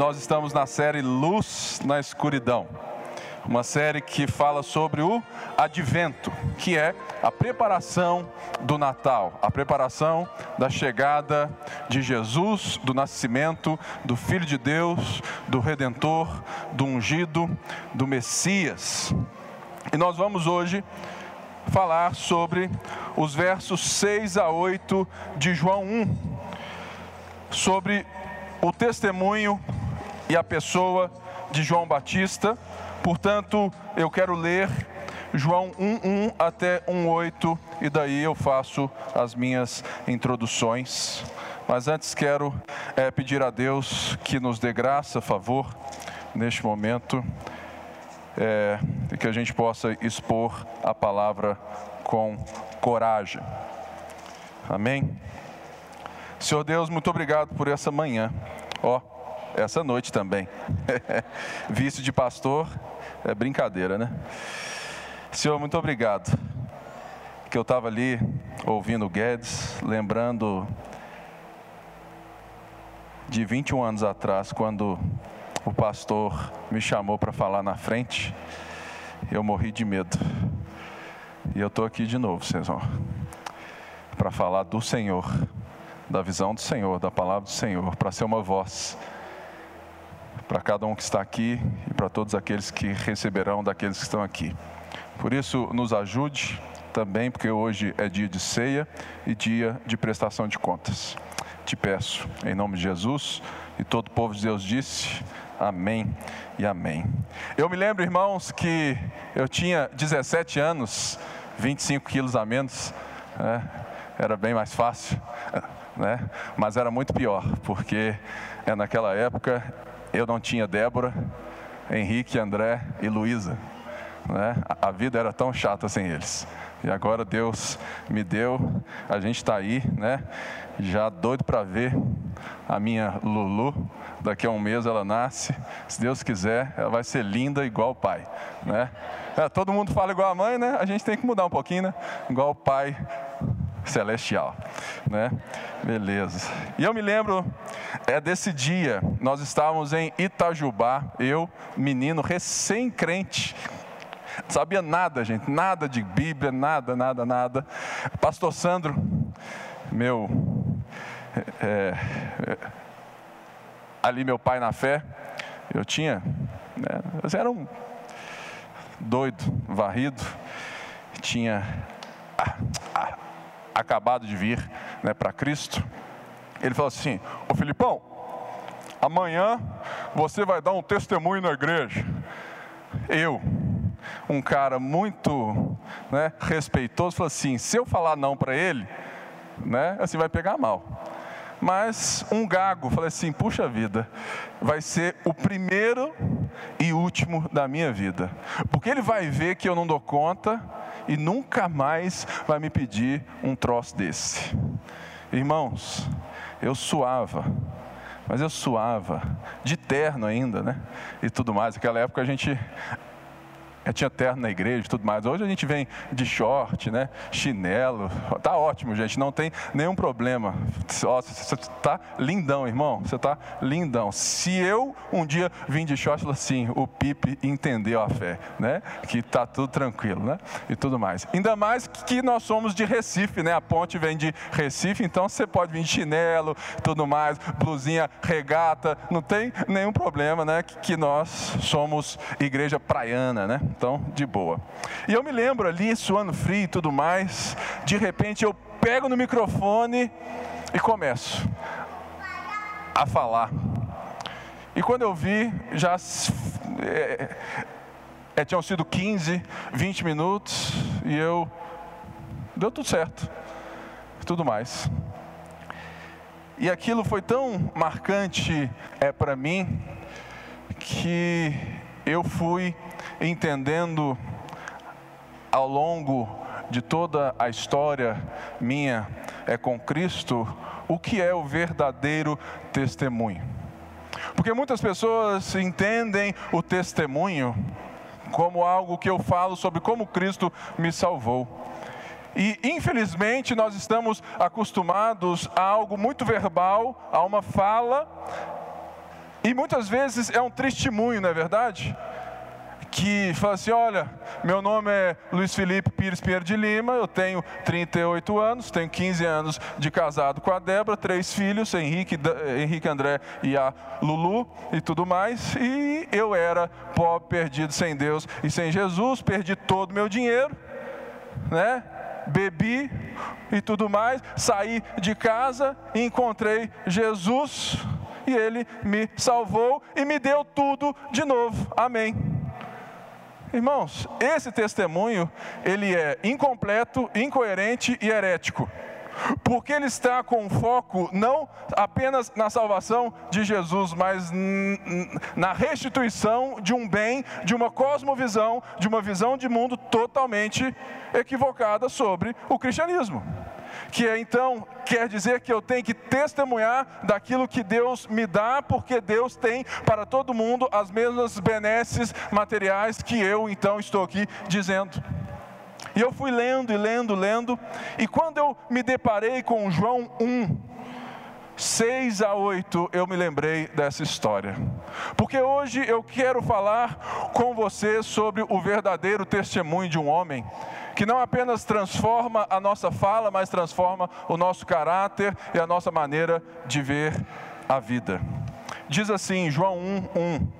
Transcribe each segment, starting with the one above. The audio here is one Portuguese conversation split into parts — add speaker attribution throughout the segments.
Speaker 1: Nós estamos na série Luz na Escuridão, uma série que fala sobre o advento, que é a preparação do Natal, a preparação da chegada de Jesus, do nascimento do Filho de Deus, do Redentor, do ungido, do Messias. E nós vamos hoje falar sobre os versos 6 a 8 de João 1, sobre o testemunho e a pessoa de João Batista. Portanto, eu quero ler João 1:1 até 1:8 e daí eu faço as minhas introduções. Mas antes quero é, pedir a Deus que nos dê graça, favor, neste momento, é, e que a gente possa expor a palavra com coragem. Amém? Senhor Deus, muito obrigado por essa manhã. Ó, oh, essa noite também. Vice de pastor é brincadeira, né? Senhor, muito obrigado. Que eu estava ali ouvindo o Guedes, lembrando de 21 anos atrás, quando o pastor me chamou para falar na frente, eu morri de medo. E eu estou aqui de novo, Senhor, para falar do Senhor, da visão do Senhor, da palavra do Senhor, para ser uma voz para cada um que está aqui e para todos aqueles que receberão daqueles que estão aqui. Por isso, nos ajude também, porque hoje é dia de ceia e dia de prestação de contas. Te peço, em nome de Jesus, e todo o povo de Deus disse: Amém e Amém. Eu me lembro, irmãos, que eu tinha 17 anos, 25 quilos a menos, né? era bem mais fácil, né? mas era muito pior, porque é, naquela época eu não tinha Débora, Henrique, André e Luísa. Né? A vida era tão chata sem eles. E agora Deus me deu, a gente está aí, né? Já doido para ver a minha Lulu. Daqui a um mês ela nasce. Se Deus quiser, ela vai ser linda igual o pai, né? É, todo mundo fala igual a mãe, né? A gente tem que mudar um pouquinho, né? Igual o pai celestial, né? Beleza. E eu me lembro é desse dia, nós estávamos em Itajubá, eu, menino recém-crente, sabia nada, gente, nada de Bíblia, nada, nada, nada. Pastor Sandro, meu, é, é, ali meu pai na fé, eu tinha, né, eu era um doido, varrido, tinha acabado de vir né, para Cristo. Ele falou assim: Ô Filipão, amanhã você vai dar um testemunho na igreja. Eu, um cara muito né, respeitoso, falou assim: se eu falar não para ele, né, assim vai pegar mal. Mas um gago, falei assim: puxa vida, vai ser o primeiro e último da minha vida, porque ele vai ver que eu não dou conta e nunca mais vai me pedir um troço desse. Irmãos, eu suava, mas eu suava, de terno ainda, né? E tudo mais. Naquela época a gente eu tinha terno na igreja e tudo mais. Hoje a gente vem de short, né? Chinelo. Tá ótimo, gente. Não tem nenhum problema. Você está lindão, irmão. Você está lindão. Se eu um dia vim de short, assim, o Pipe entendeu a fé, né? Que tá tudo tranquilo, né? E tudo mais. Ainda mais que nós somos de Recife, né? A ponte vem de Recife, então você pode vir de chinelo, tudo mais, blusinha, regata. Não tem nenhum problema, né? Que nós somos igreja praiana, né? Então, de boa. E eu me lembro ali, suando frio e tudo mais, de repente eu pego no microfone e começo a falar. E quando eu vi, já é, é, tinham sido 15, 20 minutos e eu. Deu tudo certo. Tudo mais. E aquilo foi tão marcante é, para mim que eu fui entendendo ao longo de toda a história minha é com Cristo o que é o verdadeiro testemunho. Porque muitas pessoas entendem o testemunho como algo que eu falo sobre como Cristo me salvou. E infelizmente nós estamos acostumados a algo muito verbal, a uma fala E muitas vezes é um testemunho, não é verdade? Que fala assim: olha, meu nome é Luiz Felipe Pires Pinheiro de Lima, eu tenho 38 anos, tenho 15 anos de casado com a Débora, três filhos, Henrique, Henrique André e a Lulu e tudo mais, e eu era pobre, perdido, sem Deus e sem Jesus, perdi todo o meu dinheiro, né? Bebi e tudo mais, saí de casa e encontrei Jesus e ele me salvou e me deu tudo de novo. Amém. Irmãos, esse testemunho, ele é incompleto, incoerente e herético. Porque ele está com foco não apenas na salvação de Jesus, mas na restituição de um bem, de uma cosmovisão, de uma visão de mundo totalmente equivocada sobre o cristianismo que é, então quer dizer que eu tenho que testemunhar daquilo que Deus me dá, porque Deus tem para todo mundo as mesmas benesses materiais que eu então estou aqui dizendo. E eu fui lendo e lendo, lendo, e quando eu me deparei com João 1, 6 a 8, eu me lembrei dessa história. Porque hoje eu quero falar com você sobre o verdadeiro testemunho de um homem que não apenas transforma a nossa fala, mas transforma o nosso caráter e a nossa maneira de ver a vida. Diz assim, João 1, 1.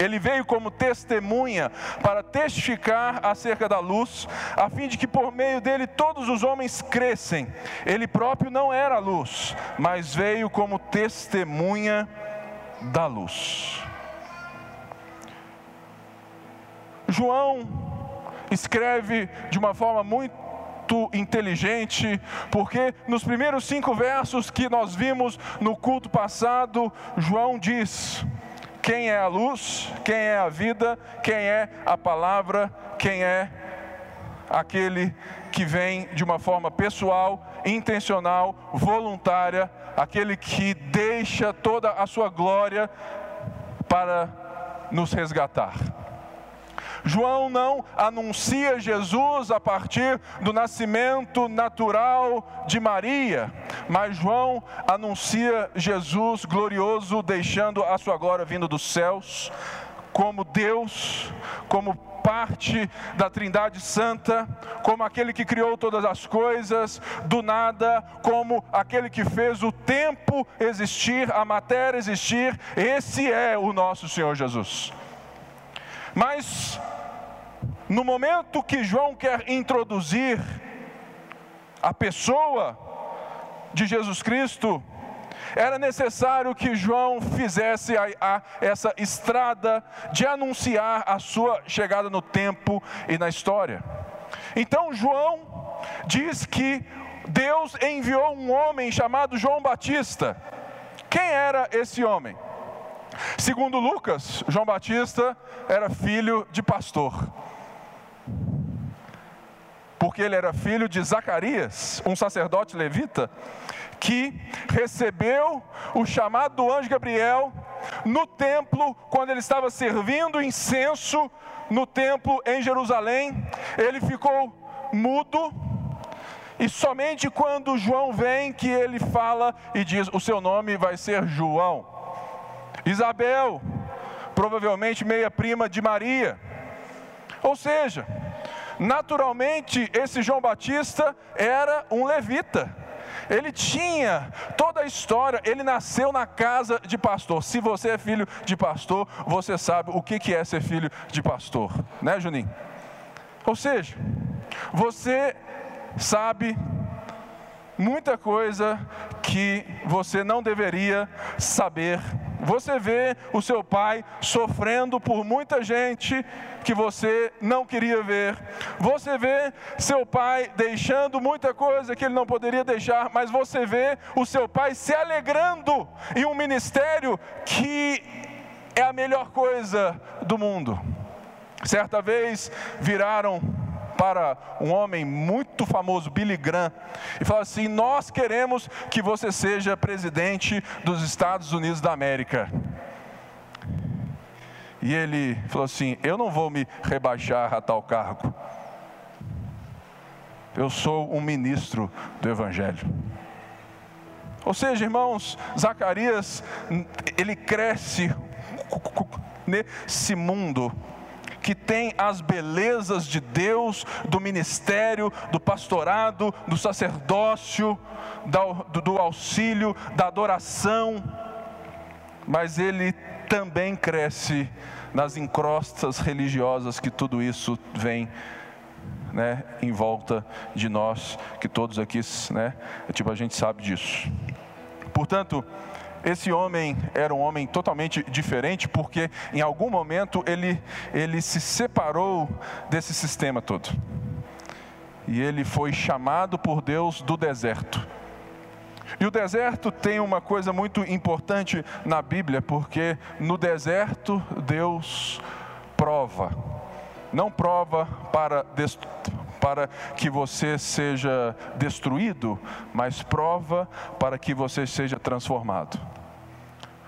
Speaker 1: ele veio como testemunha para testificar acerca da luz, a fim de que por meio dele todos os homens crescem. Ele próprio não era luz, mas veio como testemunha da luz. João escreve de uma forma muito inteligente, porque nos primeiros cinco versos que nós vimos no culto passado, João diz: quem é a luz, quem é a vida, quem é a palavra, quem é aquele que vem de uma forma pessoal, intencional, voluntária, aquele que deixa toda a sua glória para nos resgatar. João não anuncia Jesus a partir do nascimento natural de Maria, mas João anuncia Jesus glorioso, deixando a sua glória vindo dos céus, como Deus, como parte da Trindade Santa, como aquele que criou todas as coisas, do nada, como aquele que fez o tempo existir, a matéria existir, esse é o nosso Senhor Jesus. Mas, no momento que João quer introduzir a pessoa de Jesus Cristo, era necessário que João fizesse a, a, essa estrada de anunciar a sua chegada no tempo e na história. Então, João diz que Deus enviou um homem chamado João Batista. Quem era esse homem? Segundo Lucas, João Batista era filho de pastor. Porque ele era filho de Zacarias, um sacerdote levita, que recebeu o chamado do anjo Gabriel no templo, quando ele estava servindo incenso no templo em Jerusalém. Ele ficou mudo, e somente quando João vem que ele fala e diz: O seu nome vai ser João. Isabel, provavelmente meia-prima de Maria. Ou seja, naturalmente esse João Batista era um levita. Ele tinha toda a história, ele nasceu na casa de pastor. Se você é filho de pastor, você sabe o que é ser filho de pastor, né, Juninho? Ou seja, você sabe muita coisa que você não deveria saber. Você vê o seu pai sofrendo por muita gente que você não queria ver. Você vê seu pai deixando muita coisa que ele não poderia deixar, mas você vê o seu pai se alegrando em um ministério que é a melhor coisa do mundo. Certa vez viraram para um homem muito famoso, Billy Graham, e falaram assim: Nós queremos que você seja presidente dos Estados Unidos da América. E ele falou assim: Eu não vou me rebaixar a tal cargo. Eu sou um ministro do Evangelho. Ou seja, irmãos, Zacarias, ele cresce nesse mundo que tem as belezas de Deus, do ministério, do pastorado, do sacerdócio, do, auxílio, da adoração, mas ele também cresce nas encrostas religiosas que tudo isso vem né, em volta de nós, que todos aqui, né, tipo, a gente sabe disso. Portanto, esse homem era um homem totalmente diferente, porque em algum momento ele, ele se separou desse sistema todo. E ele foi chamado por Deus do deserto. E o deserto tem uma coisa muito importante na Bíblia, porque no deserto Deus prova. Não prova para, para que você seja destruído, mas prova para que você seja transformado.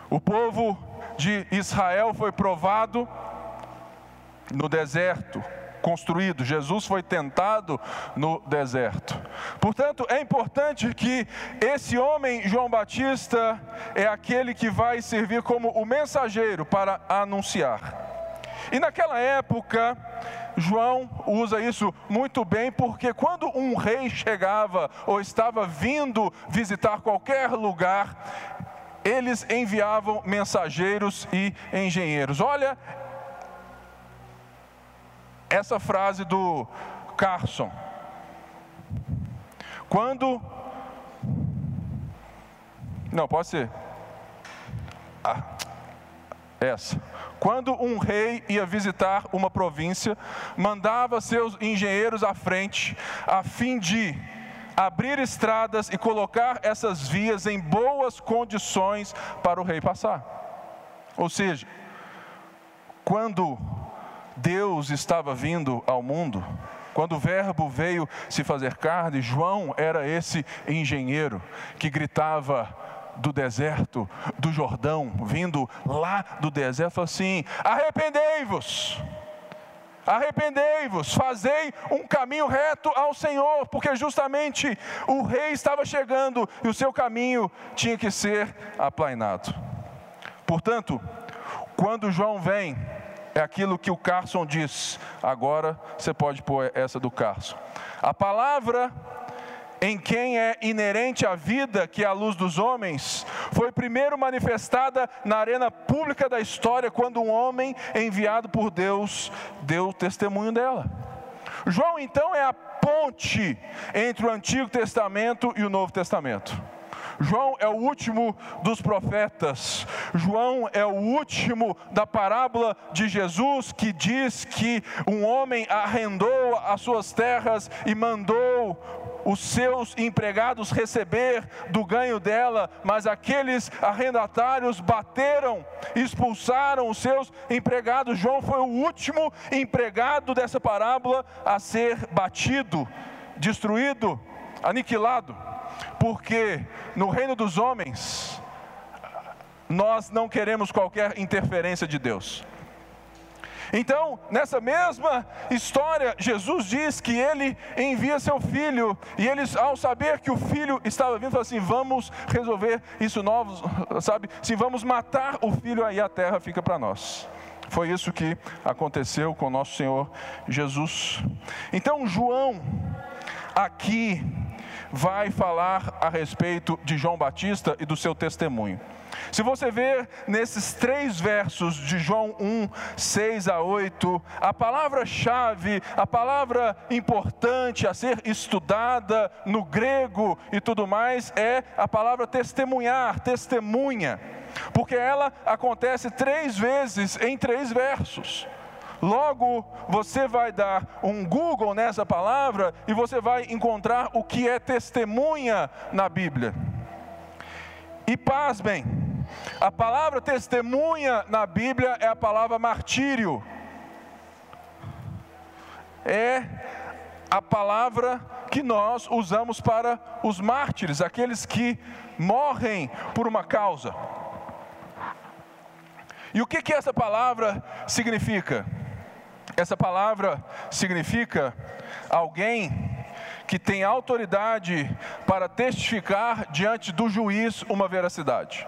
Speaker 1: O povo de Israel foi provado no deserto, construído. Jesus foi tentado no deserto. Portanto, é importante que esse homem, João Batista, é aquele que vai servir como o mensageiro para anunciar. E naquela época, João usa isso muito bem, porque quando um rei chegava ou estava vindo visitar qualquer lugar, eles enviavam mensageiros e engenheiros. Olha essa frase do Carson. Quando. Não, pode ser. Ah, essa. Quando um rei ia visitar uma província, mandava seus engenheiros à frente, a fim de abrir estradas e colocar essas vias em boas condições para o rei passar. Ou seja, quando Deus estava vindo ao mundo, quando o Verbo veio se fazer carne, João era esse engenheiro que gritava: do deserto, do Jordão, vindo lá do deserto, falou assim: arrependei-vos, arrependei-vos, fazei um caminho reto ao Senhor, porque justamente o rei estava chegando e o seu caminho tinha que ser aplainado. Portanto, quando João vem, é aquilo que o Carson diz. Agora você pode pôr essa do Carson. A palavra em quem é inerente a vida, que é a luz dos homens, foi primeiro manifestada na arena pública da história, quando um homem enviado por Deus deu testemunho dela. João, então, é a ponte entre o Antigo Testamento e o Novo Testamento. João é o último dos profetas. João é o último da parábola de Jesus que diz que um homem arrendou as suas terras e mandou os seus empregados receber do ganho dela, mas aqueles arrendatários bateram, expulsaram os seus empregados. João foi o último empregado dessa parábola a ser batido, destruído, aniquilado, porque no reino dos homens nós não queremos qualquer interferência de Deus. Então, nessa mesma história, Jesus diz que ele envia seu filho, e eles, ao saber que o filho estava vindo, falam assim: vamos resolver isso novo, sabe? Se vamos matar o filho, aí a terra fica para nós. Foi isso que aconteceu com nosso Senhor Jesus. Então, João, aqui, vai falar a respeito de João Batista e do seu testemunho. Se você ver nesses três versos de João 1, 6 a 8, a palavra-chave, a palavra importante a ser estudada no grego e tudo mais é a palavra testemunhar, testemunha, porque ela acontece três vezes em três versos. Logo, você vai dar um Google nessa palavra e você vai encontrar o que é testemunha na Bíblia. E pasmem, a palavra testemunha na Bíblia é a palavra martírio. é a palavra que nós usamos para os mártires, aqueles que morrem por uma causa. E o que, que essa palavra significa? Essa palavra significa alguém que tem autoridade para testificar diante do juiz uma veracidade.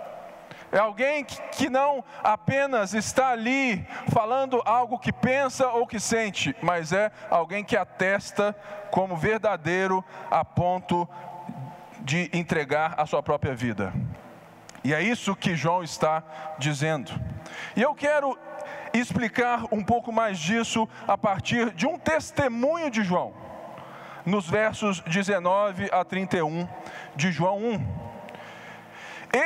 Speaker 1: É alguém que não apenas está ali falando algo que pensa ou que sente, mas é alguém que atesta como verdadeiro a ponto de entregar a sua própria vida. E é isso que João está dizendo. E eu quero explicar um pouco mais disso a partir de um testemunho de João nos versos 19 a 31 de João 1.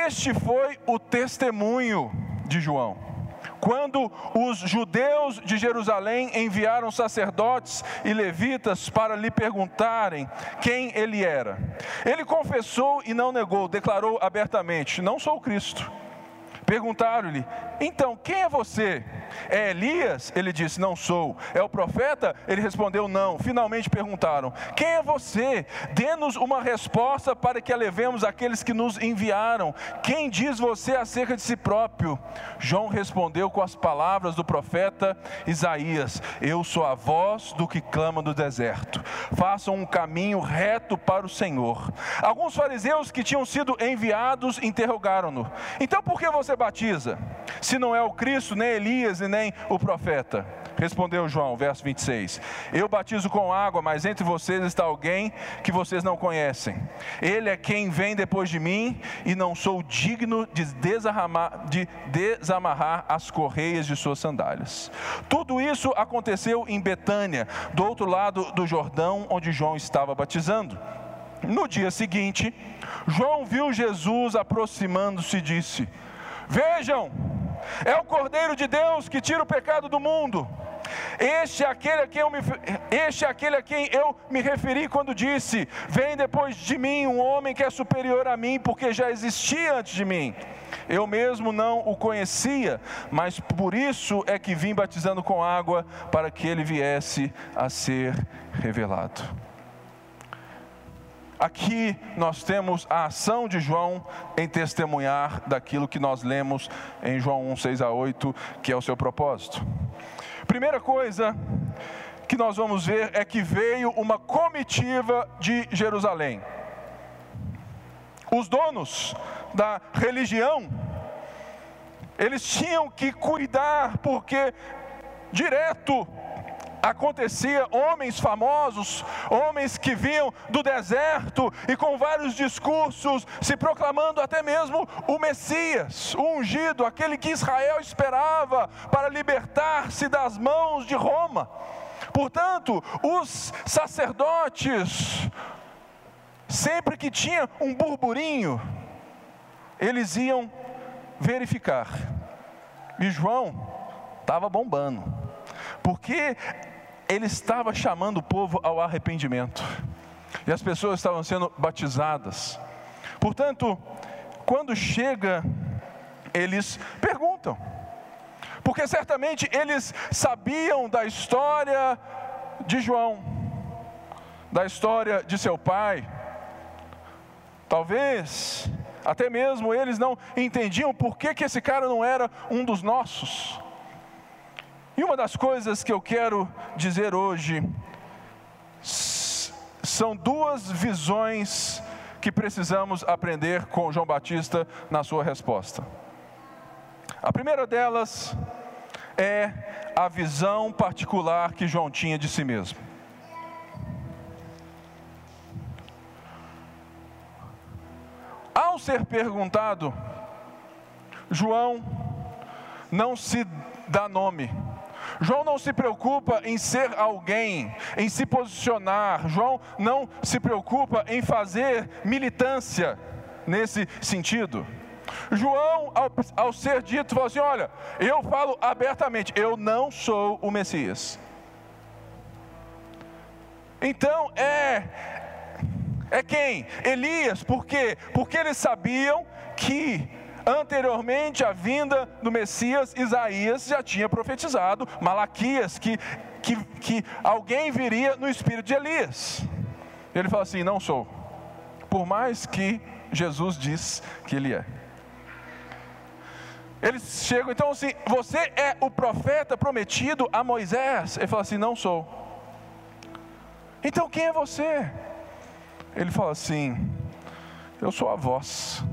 Speaker 1: Este foi o testemunho de João. Quando os judeus de Jerusalém enviaram sacerdotes e levitas para lhe perguntarem quem ele era, ele confessou e não negou, declarou abertamente: Não sou Cristo. Perguntaram-lhe: Então, quem é você? É Elias? Ele disse: Não sou. É o profeta? Ele respondeu: Não. Finalmente perguntaram: Quem é você? Dê-nos uma resposta para que a levemos àqueles que nos enviaram. Quem diz você acerca de si próprio? João respondeu com as palavras do profeta Isaías: Eu sou a voz do que clama no deserto. Façam um caminho reto para o Senhor. Alguns fariseus que tinham sido enviados interrogaram-no: Então por que você batiza? Se não é o Cristo, nem Elias, e nem o profeta. Respondeu João, verso 26. Eu batizo com água, mas entre vocês está alguém que vocês não conhecem. Ele é quem vem depois de mim, e não sou digno de, de desamarrar as correias de suas sandálias. Tudo isso aconteceu em Betânia, do outro lado do Jordão, onde João estava batizando. No dia seguinte, João viu Jesus aproximando-se e disse: Vejam, é o Cordeiro de Deus que tira o pecado do mundo. Este é, aquele a quem eu me, este é aquele a quem eu me referi quando disse: Vem depois de mim um homem que é superior a mim, porque já existia antes de mim. Eu mesmo não o conhecia, mas por isso é que vim batizando com água, para que ele viesse a ser revelado. Aqui nós temos a ação de João em testemunhar daquilo que nós lemos em João 1, 6 a 8, que é o seu propósito. Primeira coisa que nós vamos ver é que veio uma comitiva de Jerusalém. Os donos da religião, eles tinham que cuidar, porque direto acontecia homens famosos, homens que vinham do deserto e com vários discursos, se proclamando até mesmo o Messias, o ungido, aquele que Israel esperava para libertar-se das mãos de Roma. Portanto, os sacerdotes, sempre que tinha um burburinho, eles iam verificar. E João estava bombando, porque ele estava chamando o povo ao arrependimento. E as pessoas estavam sendo batizadas. Portanto, quando chega, eles perguntam. Porque certamente eles sabiam da história de João, da história de seu pai. Talvez até mesmo eles não entendiam por que, que esse cara não era um dos nossos. E uma das coisas que eu quero dizer hoje são duas visões que precisamos aprender com João Batista na sua resposta. A primeira delas é a visão particular que João tinha de si mesmo. Ao ser perguntado, João não se dá nome João não se preocupa em ser alguém, em se posicionar. João não se preocupa em fazer militância nesse sentido. João, ao, ao ser dito, falou assim: Olha, eu falo abertamente, eu não sou o Messias. Então é é quem? Elias, por quê? Porque eles sabiam que anteriormente à vinda do Messias, Isaías já tinha profetizado, Malaquias, que que, que alguém viria no espírito de Elias. Ele fala assim: Não sou, por mais que Jesus diz que ele é. Eles chegam, então assim, você é o profeta prometido a Moisés? Ele fala assim: Não sou. Então quem é você? Ele fala assim: Eu sou a voz.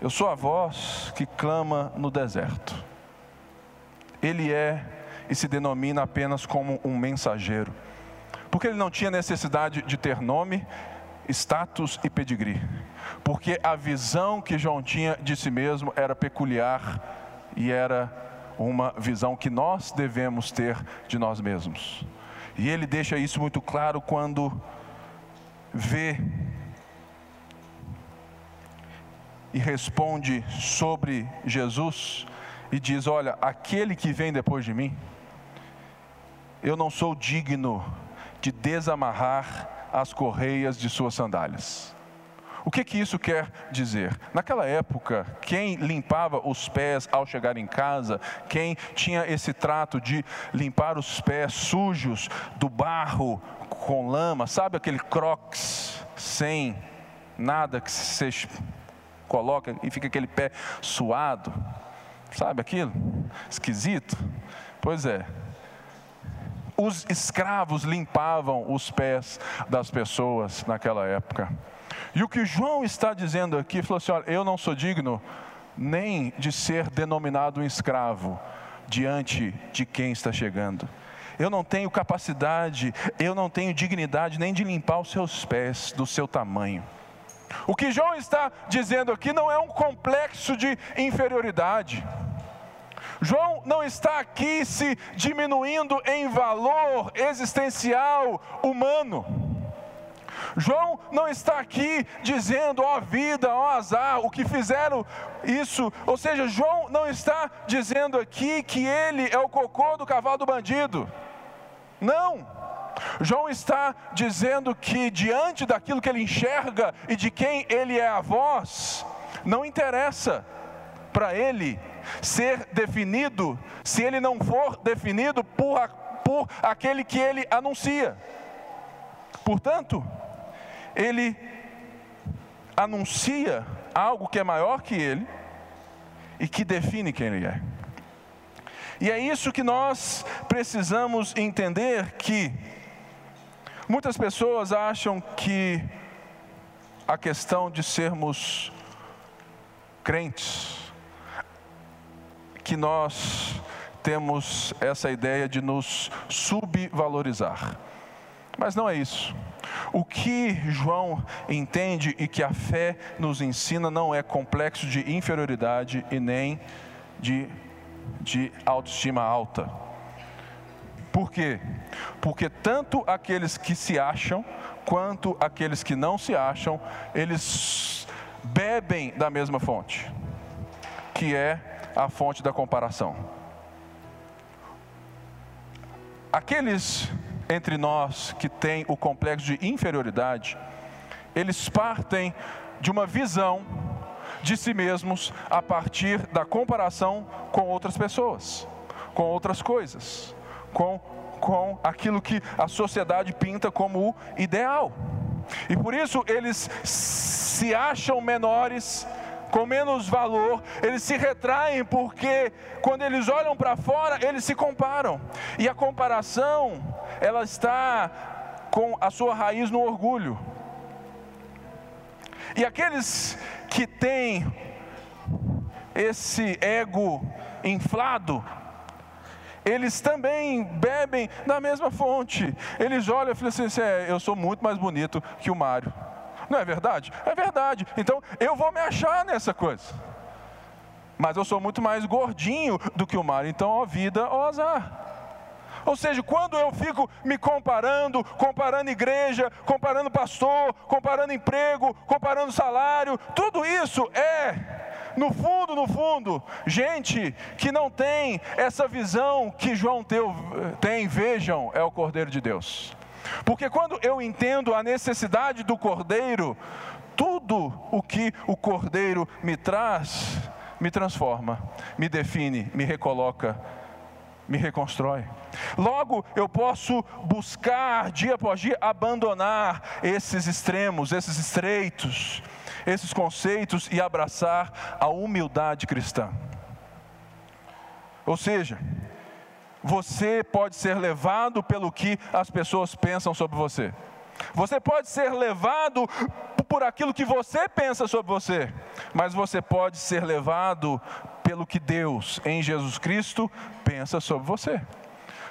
Speaker 1: Eu sou a voz que clama no deserto. Ele é e se denomina apenas como um mensageiro, porque ele não tinha necessidade de ter nome, status e pedigree, porque a visão que João tinha de si mesmo era peculiar e era uma visão que nós devemos ter de nós mesmos. E ele deixa isso muito claro quando vê e responde sobre Jesus e diz: Olha, aquele que vem depois de mim, eu não sou digno de desamarrar as correias de suas sandálias. O que, que isso quer dizer? Naquela época, quem limpava os pés ao chegar em casa, quem tinha esse trato de limpar os pés sujos do barro com lama, sabe aquele crocs sem nada que se coloca e fica aquele pé suado? Sabe aquilo? Esquisito? Pois é, os escravos limpavam os pés das pessoas naquela época. E o que João está dizendo aqui, falou assim: olha, eu não sou digno nem de ser denominado um escravo diante de quem está chegando. Eu não tenho capacidade, eu não tenho dignidade nem de limpar os seus pés do seu tamanho. O que João está dizendo aqui não é um complexo de inferioridade. João não está aqui se diminuindo em valor existencial humano. João não está aqui dizendo, ó vida, ó azar, o que fizeram isso. Ou seja, João não está dizendo aqui que ele é o cocô do cavalo do bandido. Não. João está dizendo que diante daquilo que ele enxerga e de quem ele é a voz, não interessa para ele ser definido se ele não for definido por, por aquele que ele anuncia. Portanto, ele anuncia algo que é maior que ele e que define quem ele é. E é isso que nós precisamos entender que muitas pessoas acham que a questão de sermos crentes que nós temos essa ideia de nos subvalorizar. Mas não é isso. O que João entende e que a fé nos ensina não é complexo de inferioridade e nem de, de autoestima alta. Por quê? Porque tanto aqueles que se acham, quanto aqueles que não se acham, eles bebem da mesma fonte, que é a fonte da comparação. Aqueles entre nós que têm o complexo de inferioridade, eles partem de uma visão de si mesmos a partir da comparação com outras pessoas, com outras coisas, com, com aquilo que a sociedade pinta como o ideal. E por isso eles se acham menores com menos valor, eles se retraem porque quando eles olham para fora, eles se comparam. E a comparação, ela está com a sua raiz no orgulho. E aqueles que têm esse ego inflado, eles também bebem da mesma fonte. Eles olham e falam assim: é, eu sou muito mais bonito que o Mário. Não é verdade? É verdade. Então eu vou me achar nessa coisa. Mas eu sou muito mais gordinho do que o mar. Então, ó vida, ó azar. Ou seja, quando eu fico me comparando, comparando igreja, comparando pastor, comparando emprego, comparando salário, tudo isso é, no fundo, no fundo, gente que não tem essa visão que João tem, vejam, é o Cordeiro de Deus. Porque quando eu entendo a necessidade do cordeiro, tudo o que o cordeiro me traz, me transforma, me define, me recoloca me reconstrói. Logo, eu posso buscar dia após dia abandonar esses extremos, esses estreitos, esses conceitos e abraçar a humildade cristã. Ou seja, você pode ser levado pelo que as pessoas pensam sobre você. Você pode ser levado por aquilo que você pensa sobre você, mas você pode ser levado pelo que Deus em Jesus Cristo pensa sobre você.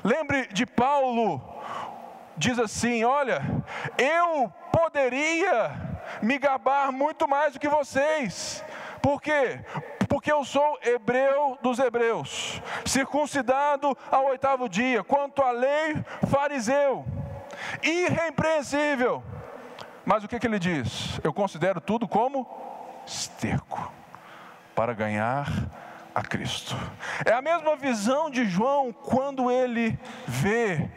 Speaker 1: Lembre de Paulo, diz assim: Olha, eu poderia me gabar muito mais do que vocês, por quê? Porque eu sou hebreu dos hebreus, circuncidado ao oitavo dia, quanto à lei, fariseu irrepreensível. Mas o que, que ele diz? Eu considero tudo como esterco para ganhar a Cristo. É a mesma visão de João quando ele vê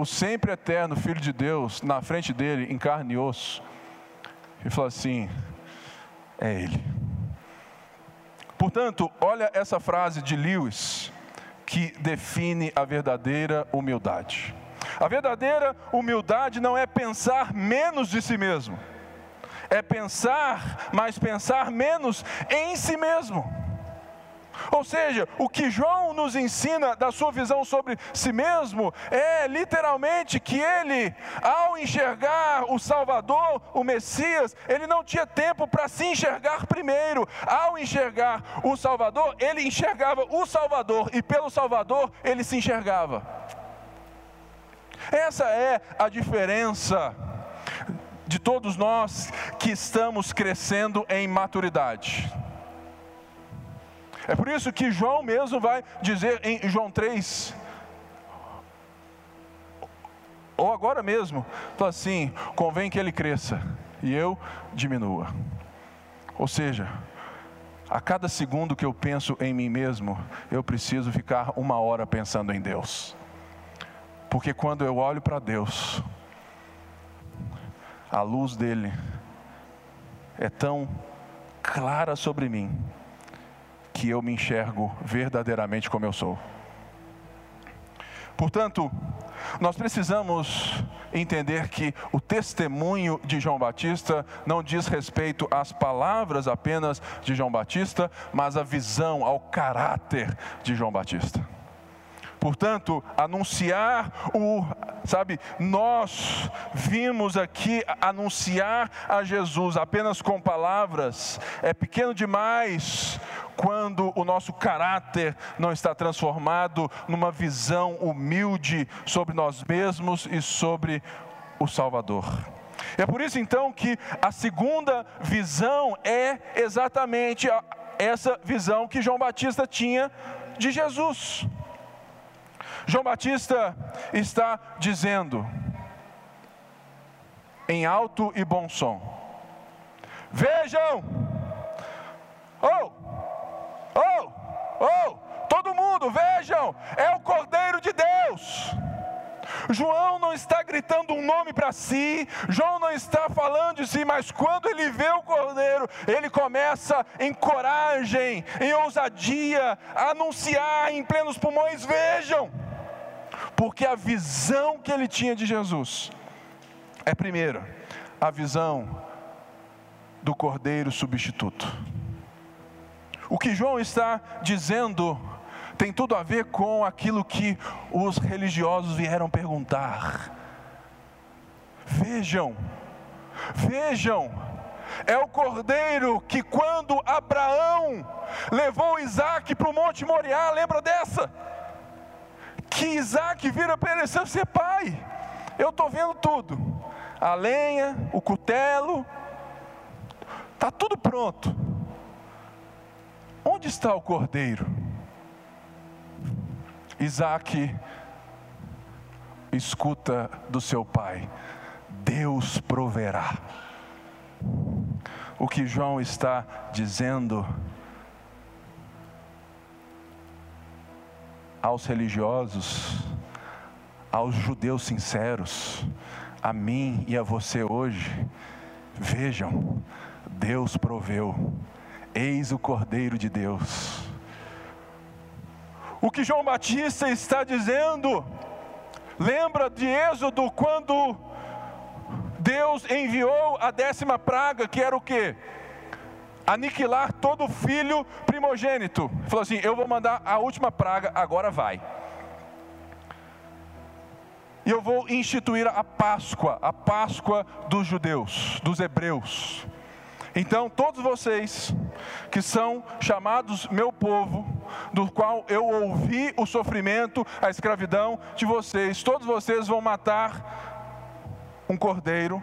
Speaker 1: o sempre eterno Filho de Deus na frente dele, em carne e osso, e fala assim: é Ele. Portanto, olha essa frase de Lewis que define a verdadeira humildade. A verdadeira humildade não é pensar menos de si mesmo, é pensar, mas pensar menos em si mesmo. Ou seja, o que João nos ensina da sua visão sobre si mesmo é literalmente que ele, ao enxergar o Salvador, o Messias, ele não tinha tempo para se enxergar primeiro. Ao enxergar o Salvador, ele enxergava o Salvador e pelo Salvador ele se enxergava. Essa é a diferença de todos nós que estamos crescendo em maturidade. É por isso que João mesmo vai dizer em João 3, ou agora mesmo, fala assim: convém que ele cresça e eu diminua. Ou seja, a cada segundo que eu penso em mim mesmo, eu preciso ficar uma hora pensando em Deus. Porque quando eu olho para Deus, a luz dele é tão clara sobre mim que eu me enxergo verdadeiramente como eu sou. Portanto, nós precisamos entender que o testemunho de João Batista não diz respeito às palavras apenas de João Batista, mas à visão, ao caráter de João Batista. Portanto, anunciar o, sabe, nós vimos aqui anunciar a Jesus apenas com palavras, é pequeno demais quando o nosso caráter não está transformado numa visão humilde sobre nós mesmos e sobre o Salvador. É por isso então que a segunda visão é exatamente essa visão que João Batista tinha de Jesus. João Batista está dizendo, em alto e bom som: Vejam, oh, oh, oh, todo mundo, vejam, é o Cordeiro de Deus. João não está gritando um nome para si, João não está falando de si, mas quando ele vê o cordeiro, ele começa em coragem, em ousadia, a anunciar em plenos pulmões: vejam porque a visão que ele tinha de Jesus é, primeiro, a visão do cordeiro substituto. O que João está dizendo tem tudo a ver com aquilo que os religiosos vieram perguntar. Vejam, vejam, é o cordeiro que quando Abraão levou Isaac para o Monte Moriá, lembra dessa? que Isaac vira para ele e ser pai, eu estou vendo tudo. A lenha, o cutelo, está tudo pronto. Onde está o cordeiro? Isaac escuta do seu pai: Deus proverá. O que João está dizendo aos religiosos, aos judeus sinceros, a mim e a você hoje, vejam, Deus proveu, eis o Cordeiro de Deus. O que João Batista está dizendo, lembra de Êxodo quando Deus enviou a décima praga, que era o que? Aniquilar todo filho primogênito. Falou assim: Eu vou mandar a última praga, agora vai. E eu vou instituir a Páscoa, a Páscoa dos judeus, dos hebreus. Então, todos vocês que são chamados meu povo, do qual eu ouvi o sofrimento, a escravidão de vocês, todos vocês vão matar um cordeiro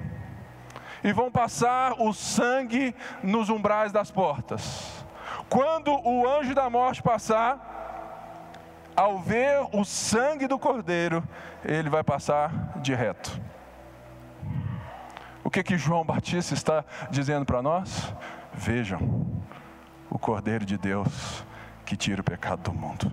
Speaker 1: e vão passar o sangue nos umbrais das portas. Quando o anjo da morte passar, ao ver o sangue do cordeiro, ele vai passar de reto. O que que João Batista está dizendo para nós? Vejam, o cordeiro de Deus que tira o pecado do mundo.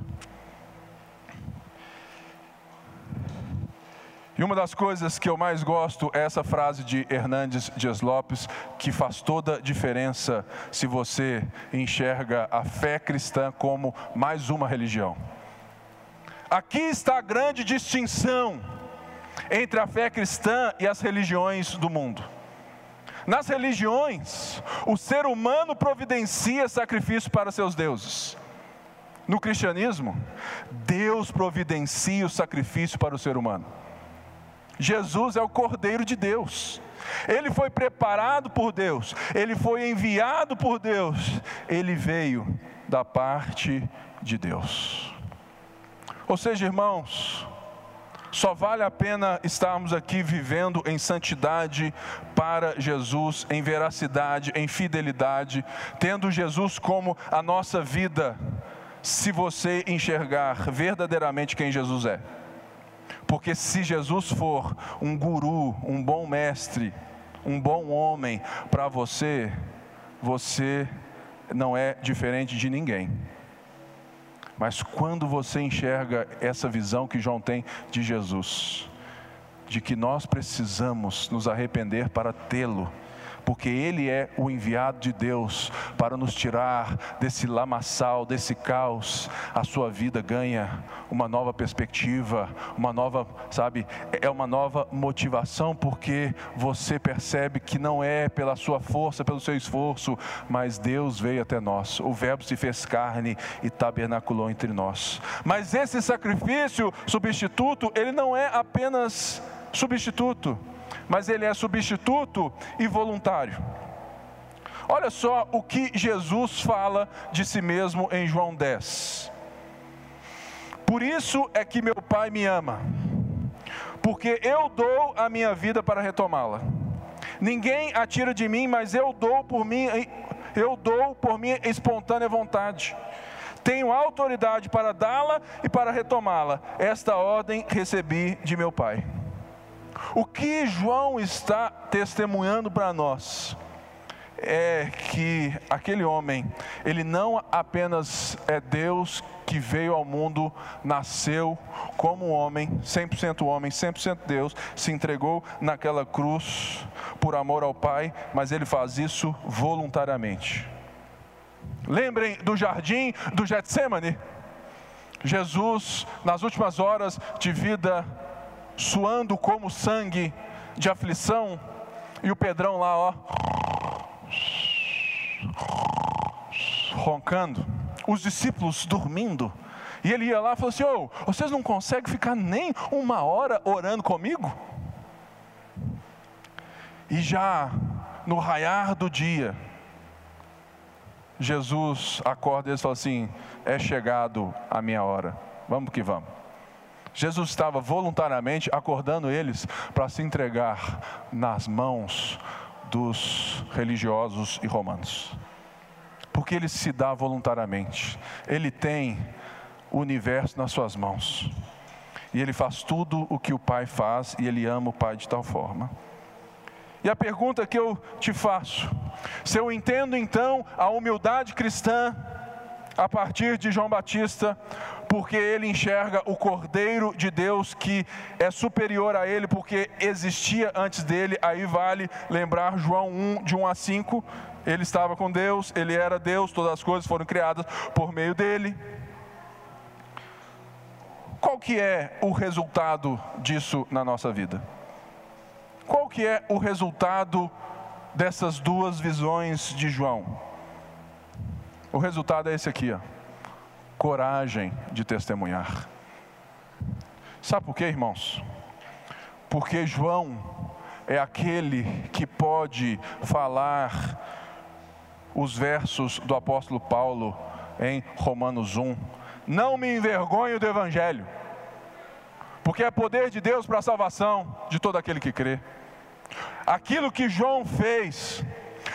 Speaker 1: E uma das coisas que eu mais gosto é essa frase de Hernandes Dias Lopes, que faz toda a diferença se você enxerga a fé cristã como mais uma religião. Aqui está a grande distinção entre a fé cristã e as religiões do mundo. Nas religiões, o ser humano providencia sacrifício para seus deuses. No cristianismo, Deus providencia o sacrifício para o ser humano. Jesus é o Cordeiro de Deus. Ele foi preparado por Deus, ele foi enviado por Deus, ele veio da parte de Deus. Ou seja, irmãos, só vale a pena estarmos aqui vivendo em santidade para Jesus, em veracidade, em fidelidade, tendo Jesus como a nossa vida, se você enxergar verdadeiramente quem Jesus é. Porque se Jesus for um guru, um bom mestre, um bom homem para você, você não é diferente de ninguém. Mas quando você enxerga essa visão que João tem de Jesus, de que nós precisamos nos arrepender para tê-lo, porque Ele é o enviado de Deus para nos tirar desse lamaçal, desse caos. A sua vida ganha uma nova perspectiva, uma nova, sabe, é uma nova motivação, porque você percebe que não é pela sua força, pelo seu esforço, mas Deus veio até nós. O Verbo se fez carne e tabernaculou entre nós. Mas esse sacrifício substituto, ele não é apenas substituto mas ele é substituto e voluntário. Olha só o que Jesus fala de si mesmo em João 10. Por isso é que meu Pai me ama, porque eu dou a minha vida para retomá-la. Ninguém a tira de mim, mas eu dou por mim, eu dou por minha espontânea vontade. Tenho autoridade para dá-la e para retomá-la. Esta ordem recebi de meu Pai. O que João está testemunhando para nós é que aquele homem, ele não apenas é Deus que veio ao mundo, nasceu como homem, 100% homem, 100% Deus, se entregou naquela cruz por amor ao Pai, mas ele faz isso voluntariamente. Lembrem do jardim do Getsemane? Jesus, nas últimas horas de vida suando como sangue de aflição, e o Pedrão lá, ó, roncando, os discípulos dormindo. E ele ia lá e falou assim: oh, vocês não conseguem ficar nem uma hora orando comigo? E já no raiar do dia, Jesus acorda e fala assim: é chegado a minha hora, vamos que vamos. Jesus estava voluntariamente acordando eles para se entregar nas mãos dos religiosos e romanos. Porque ele se dá voluntariamente. Ele tem o universo nas suas mãos. E ele faz tudo o que o Pai faz e ele ama o Pai de tal forma. E a pergunta que eu te faço: se eu entendo então a humildade cristã a partir de João Batista, porque ele enxerga o Cordeiro de Deus que é superior a ele, porque existia antes dele. Aí vale lembrar João 1, de 1 a 5. Ele estava com Deus, ele era Deus, todas as coisas foram criadas por meio dele. qual que é o resultado disso na nossa vida? Qual que é o resultado dessas duas visões de João? O resultado é esse aqui, ó. Coragem de testemunhar. Sabe por quê, irmãos? Porque João é aquele que pode falar os versos do apóstolo Paulo em Romanos 1. Não me envergonho do evangelho, porque é poder de Deus para a salvação de todo aquele que crê. Aquilo que João fez,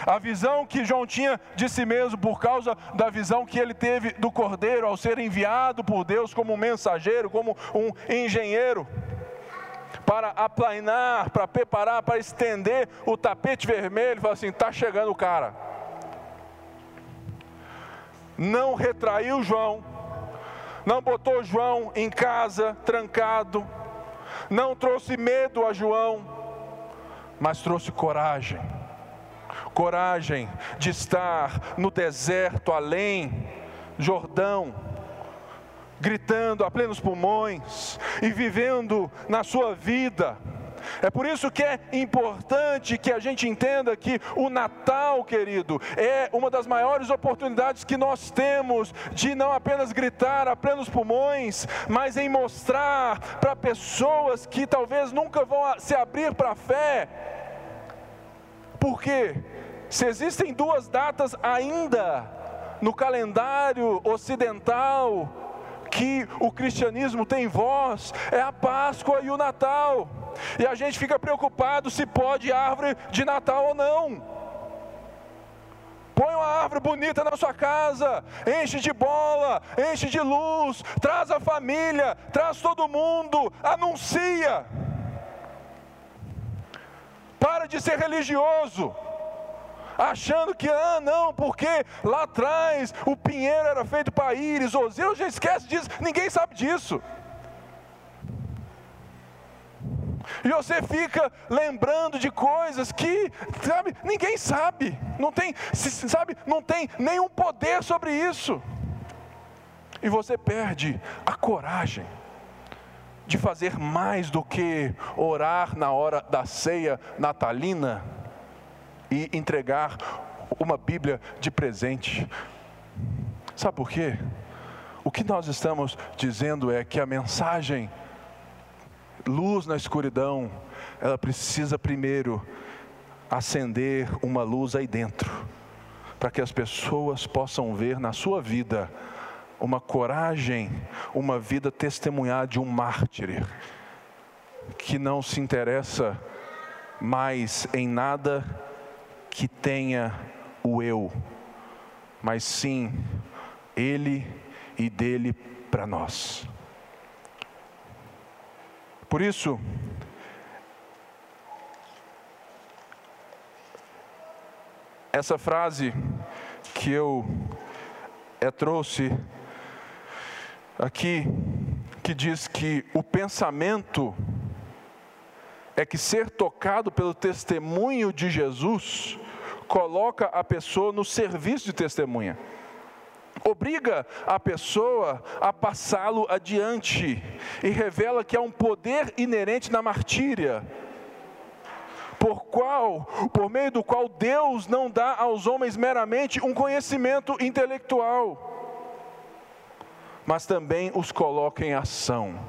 Speaker 1: a visão que João tinha de si mesmo, por causa da visão que ele teve do Cordeiro ao ser enviado por Deus como um mensageiro, como um engenheiro, para aplainar, para preparar, para estender o tapete vermelho, falar assim: está chegando o cara. Não retraiu João, não botou João em casa, trancado, não trouxe medo a João, mas trouxe coragem coragem de estar no deserto além Jordão, gritando a plenos pulmões e vivendo na sua vida. É por isso que é importante que a gente entenda que o Natal, querido, é uma das maiores oportunidades que nós temos de não apenas gritar a plenos pulmões, mas em mostrar para pessoas que talvez nunca vão se abrir para a fé. Por quê? Se existem duas datas ainda no calendário ocidental que o cristianismo tem voz, é a Páscoa e o Natal. E a gente fica preocupado se pode árvore de Natal ou não. Põe uma árvore bonita na sua casa, enche de bola, enche de luz, traz a família, traz todo mundo, anuncia. Para de ser religioso achando que, ah, não, porque lá atrás o pinheiro era feito para íris, Oseu já esquece disso, ninguém sabe disso. E você fica lembrando de coisas que, sabe, ninguém sabe, não tem, sabe, não tem nenhum poder sobre isso. E você perde a coragem de fazer mais do que orar na hora da ceia natalina e entregar uma Bíblia de presente. Sabe por quê? O que nós estamos dizendo é que a mensagem, luz na escuridão, ela precisa primeiro acender uma luz aí dentro, para que as pessoas possam ver na sua vida uma coragem, uma vida testemunhar de um mártir, que não se interessa mais em nada que tenha o eu, mas sim Ele e dele para nós. Por isso, essa frase que eu é, trouxe aqui, que diz que o pensamento é que ser tocado pelo testemunho de Jesus coloca a pessoa no serviço de testemunha. Obriga a pessoa a passá-lo adiante e revela que há um poder inerente na martíria, por qual, por meio do qual Deus não dá aos homens meramente um conhecimento intelectual, mas também os coloca em ação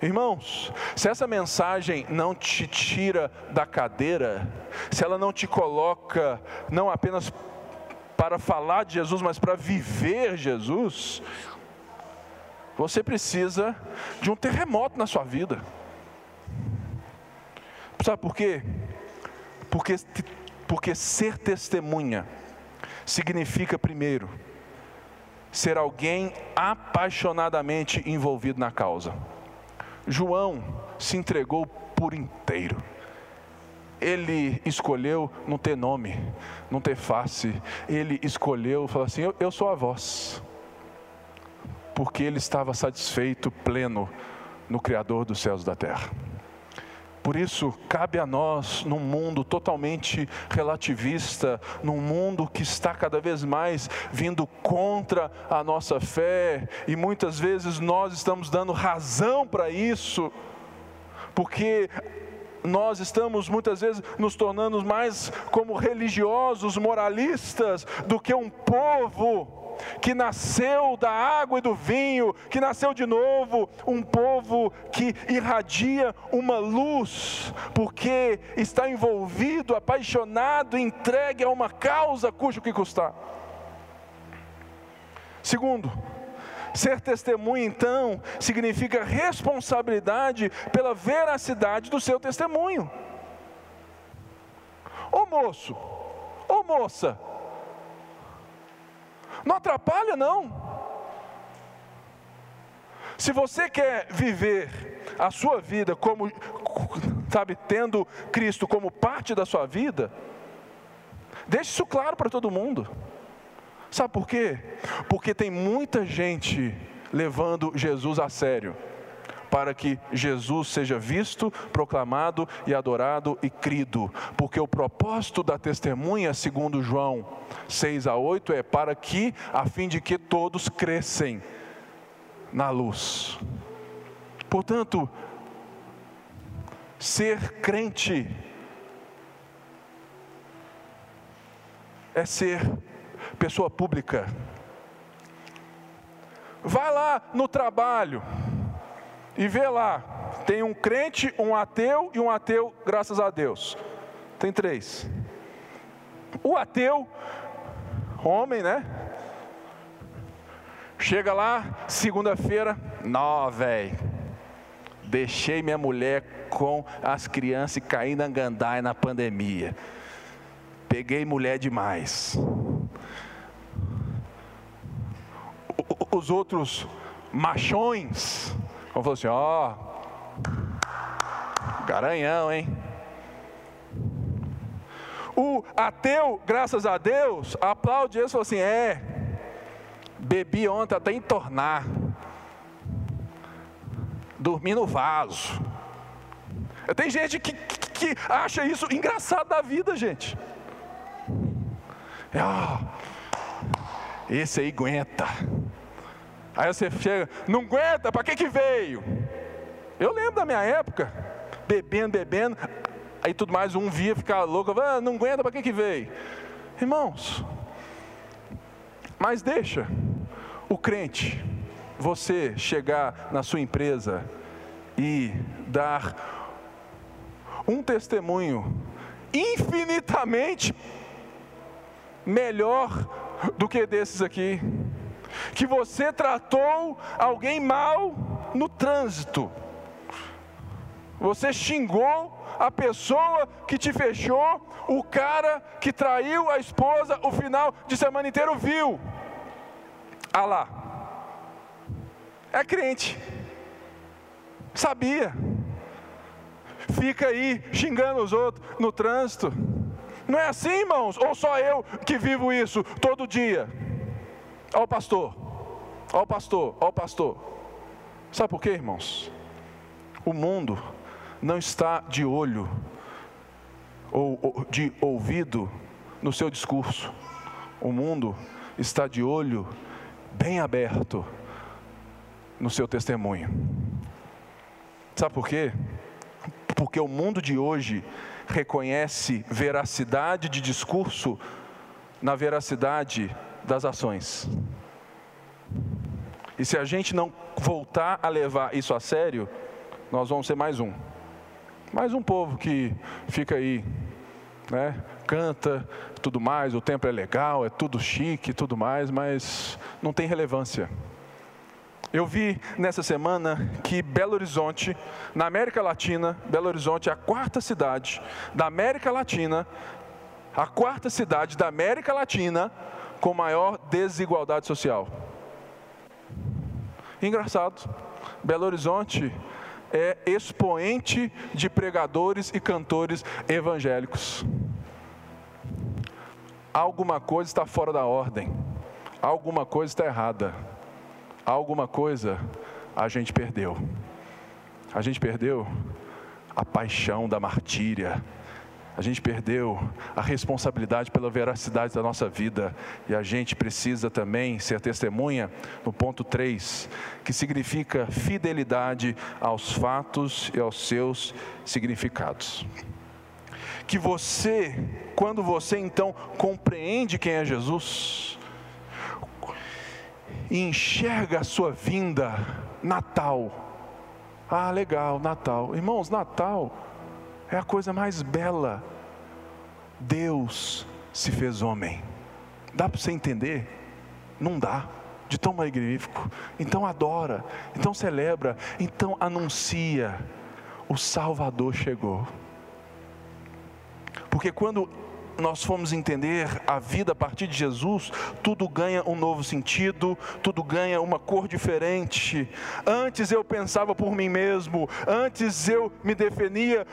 Speaker 1: Irmãos, se essa mensagem não te tira da cadeira, se ela não te coloca não apenas para falar de Jesus, mas para viver Jesus, você precisa de um terremoto na sua vida. Sabe por quê? Porque, porque ser testemunha significa, primeiro, ser alguém apaixonadamente envolvido na causa. João se entregou por inteiro. Ele escolheu não ter nome, não ter face. Ele escolheu falar assim: eu, eu sou a voz. Porque ele estava satisfeito, pleno no Criador dos céus e da terra. Por isso, cabe a nós, num mundo totalmente relativista, num mundo que está cada vez mais vindo contra a nossa fé, e muitas vezes nós estamos dando razão para isso, porque nós estamos muitas vezes nos tornando mais como religiosos, moralistas, do que um povo que nasceu da água e do vinho, que nasceu de novo, um povo que irradia uma luz, porque está envolvido, apaixonado, entregue a uma causa cujo que custar. Segundo, ser testemunha então significa responsabilidade pela veracidade do seu testemunho. Ô moço, ô moça, não atrapalha, não. Se você quer viver a sua vida como, sabe, tendo Cristo como parte da sua vida, deixe isso claro para todo mundo. Sabe por quê? Porque tem muita gente levando Jesus a sério para que Jesus seja visto, proclamado e adorado e crido. Porque o propósito da testemunha, segundo João 6 a 8, é para que, a fim de que todos crescem na luz. Portanto, ser crente é ser pessoa pública. Vai lá no trabalho e vê lá, tem um crente, um ateu e um ateu, graças a Deus. Tem três. O ateu, homem, né? Chega lá, segunda-feira, não, velho. Deixei minha mulher com as crianças e caí na gandaia na pandemia. Peguei mulher demais. Os outros machões, como falou assim: ó, garanhão, hein? O ateu, graças a Deus, aplaude isso e assim: é, bebi ontem até entornar, dormi no vaso. Tem gente que, que, que acha isso engraçado da vida, gente. Oh, esse aí aguenta. Aí você chega, não aguenta, para que que veio? Eu lembro da minha época, bebendo, bebendo, aí tudo mais, um via ficar louco, ah, não aguenta, para que que veio? Irmãos, mas deixa o crente, você chegar na sua empresa e dar um testemunho infinitamente melhor do que desses aqui que você tratou alguém mal no trânsito. Você xingou a pessoa que te fechou, o cara que traiu a esposa, o final de semana inteiro viu. Ah lá. É crente. Sabia. Fica aí xingando os outros no trânsito. Não é assim, irmãos? Ou só eu que vivo isso todo dia? Ó o pastor, ó o pastor, ó o pastor. Sabe por quê, irmãos? O mundo não está de olho ou de ouvido no seu discurso. O mundo está de olho bem aberto no seu testemunho. Sabe por quê? Porque o mundo de hoje reconhece veracidade de discurso na veracidade das ações. E se a gente não voltar a levar isso a sério, nós vamos ser mais um. Mais um povo que fica aí, né? Canta, tudo mais, o tempo é legal, é tudo chique, tudo mais, mas não tem relevância. Eu vi nessa semana que Belo Horizonte, na América Latina, Belo Horizonte é a quarta cidade da América Latina, a quarta cidade da América Latina com maior desigualdade social. Engraçado, Belo Horizonte é expoente de pregadores e cantores evangélicos. Alguma coisa está fora da ordem, alguma coisa está errada, alguma coisa a gente perdeu. A gente perdeu a paixão da martíria. A gente perdeu a responsabilidade pela veracidade da nossa vida e a gente precisa também ser testemunha no ponto 3, que significa fidelidade aos fatos e aos seus significados. Que você, quando você então compreende quem é Jesus e enxerga a sua vinda, Natal, ah, legal, Natal. Irmãos, Natal é a coisa mais bela. Deus se fez homem. Dá para você entender? Não dá. De tão magnífico. Então adora, então celebra, então anuncia: o Salvador chegou. Porque quando nós formos entender a vida a partir de Jesus, tudo ganha um novo sentido, tudo ganha uma cor diferente. Antes eu pensava por mim mesmo, antes eu me definia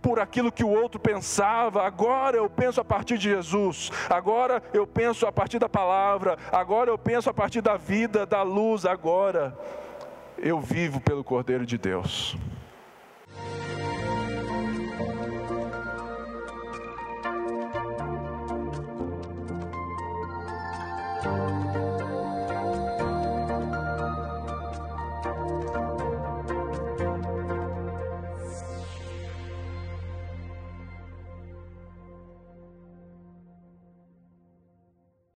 Speaker 1: por aquilo que o outro pensava, agora eu penso a partir de Jesus, agora eu penso a partir da palavra, agora eu penso a partir da vida, da luz, agora eu vivo pelo Cordeiro de Deus.